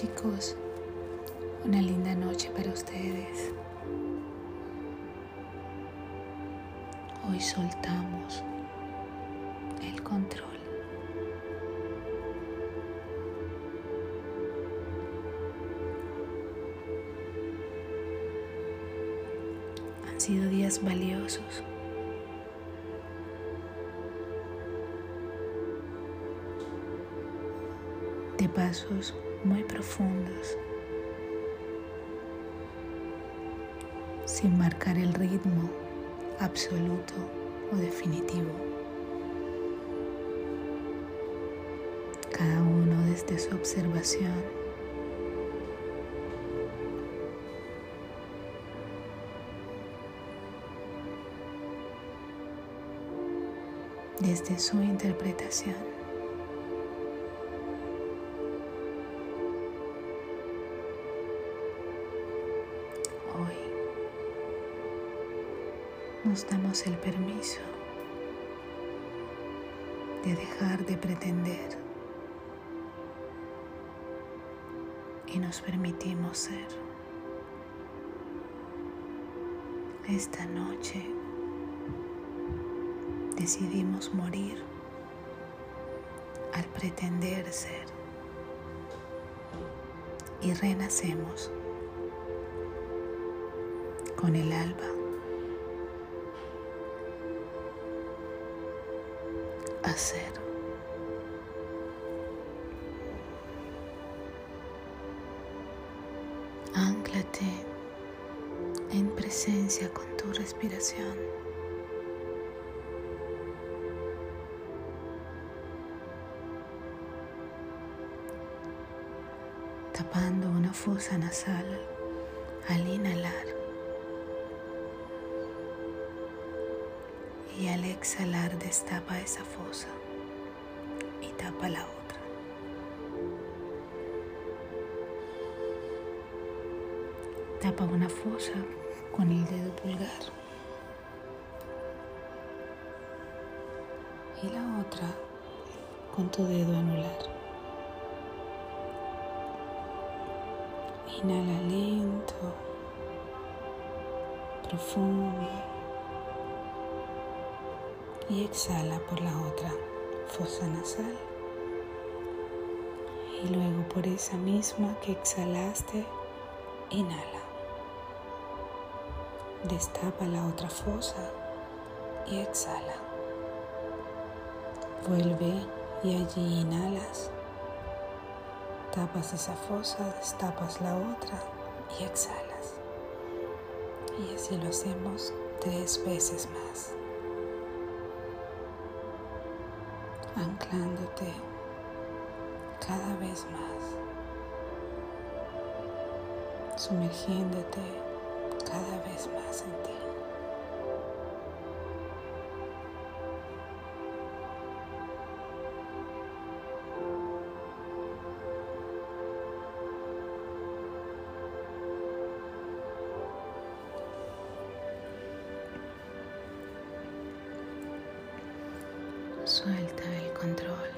chicos, una linda noche para ustedes. Hoy soltamos el control. Han sido días valiosos. de pasos muy profundos, sin marcar el ritmo absoluto o definitivo. Cada uno desde su observación. Desde su interpretación. Nos damos el permiso de dejar de pretender y nos permitimos ser. Esta noche decidimos morir al pretender ser y renacemos con el alba hacer. Anclate en presencia con tu respiración. Tapando una fosa nasal al inhalar. Al exhalar destapa esa fosa y tapa la otra. Tapa una fosa con el dedo pulgar y la otra con tu dedo anular. Inhala lento, profundo y exhala por la otra fosa nasal. Y luego por esa misma que exhalaste, inhala. Destapa la otra fosa y exhala. Vuelve y allí inhalas. Tapas esa fosa, destapas la otra y exhalas. Y así lo hacemos tres veces más. Anclándote cada vez más, sumergiéndote cada vez más en ti. Suelta el control.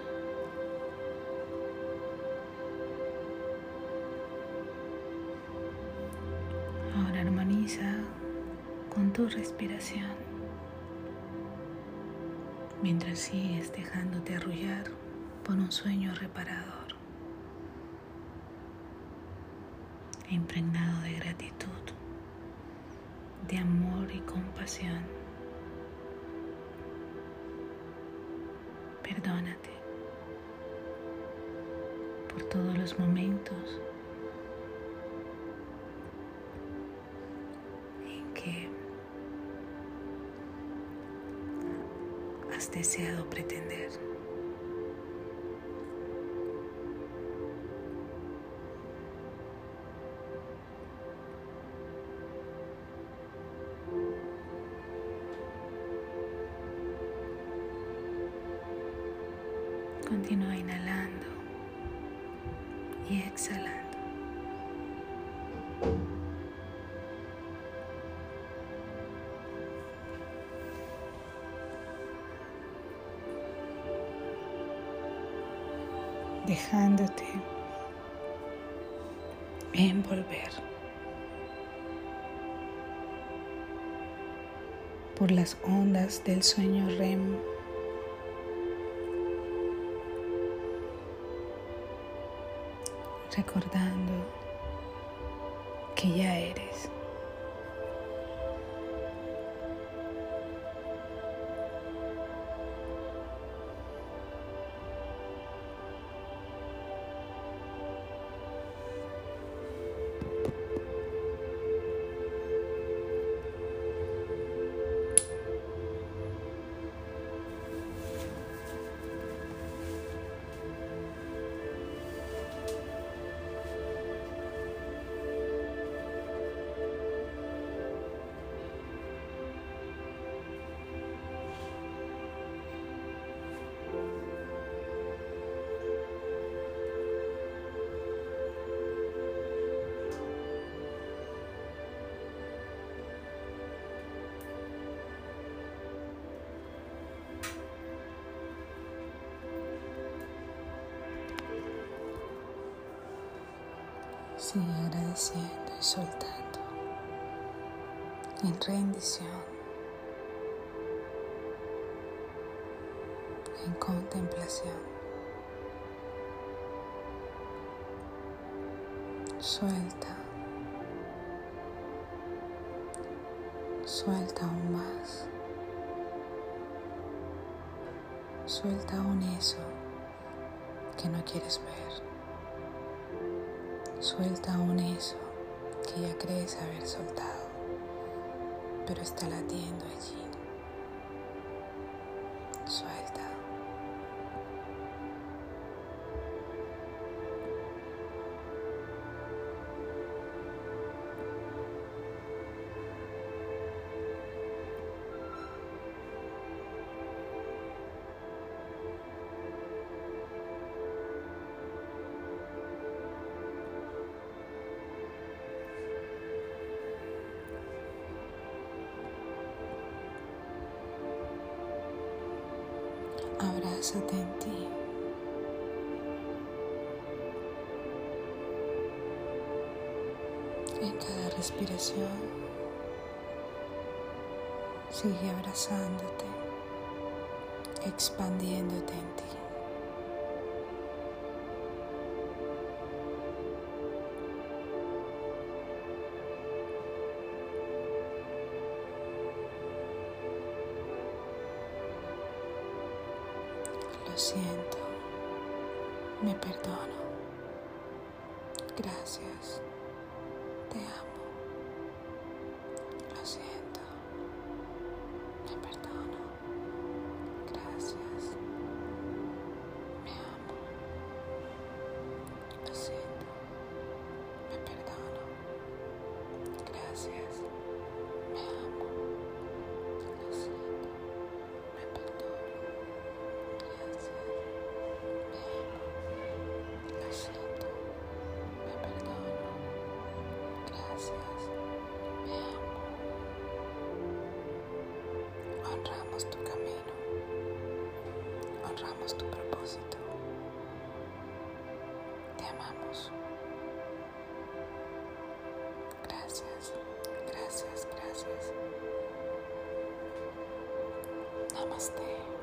Ahora armoniza con tu respiración mientras sigues dejándote arrullar por un sueño reparador, impregnado de gratitud, de amor y compasión. Todos los momentos en que has deseado pretender. Continúa inhalando Dejándote envolver por las ondas del sueño REM. Recordando que ya eres. Sigue agradeciendo y soltando en rendición, en contemplación. Suelta, suelta aún más, suelta aún eso que no quieres ver. Suelta aún eso que ya crees haber soltado, pero está latiendo allí. En ti. En cada respiración, sigue abrazándote, expandiéndote en ti. Siento, me perdono. Gracias, Honramos tu camino. Honramos tu propósito. Te amamos. Gracias, gracias, gracias. Namaste.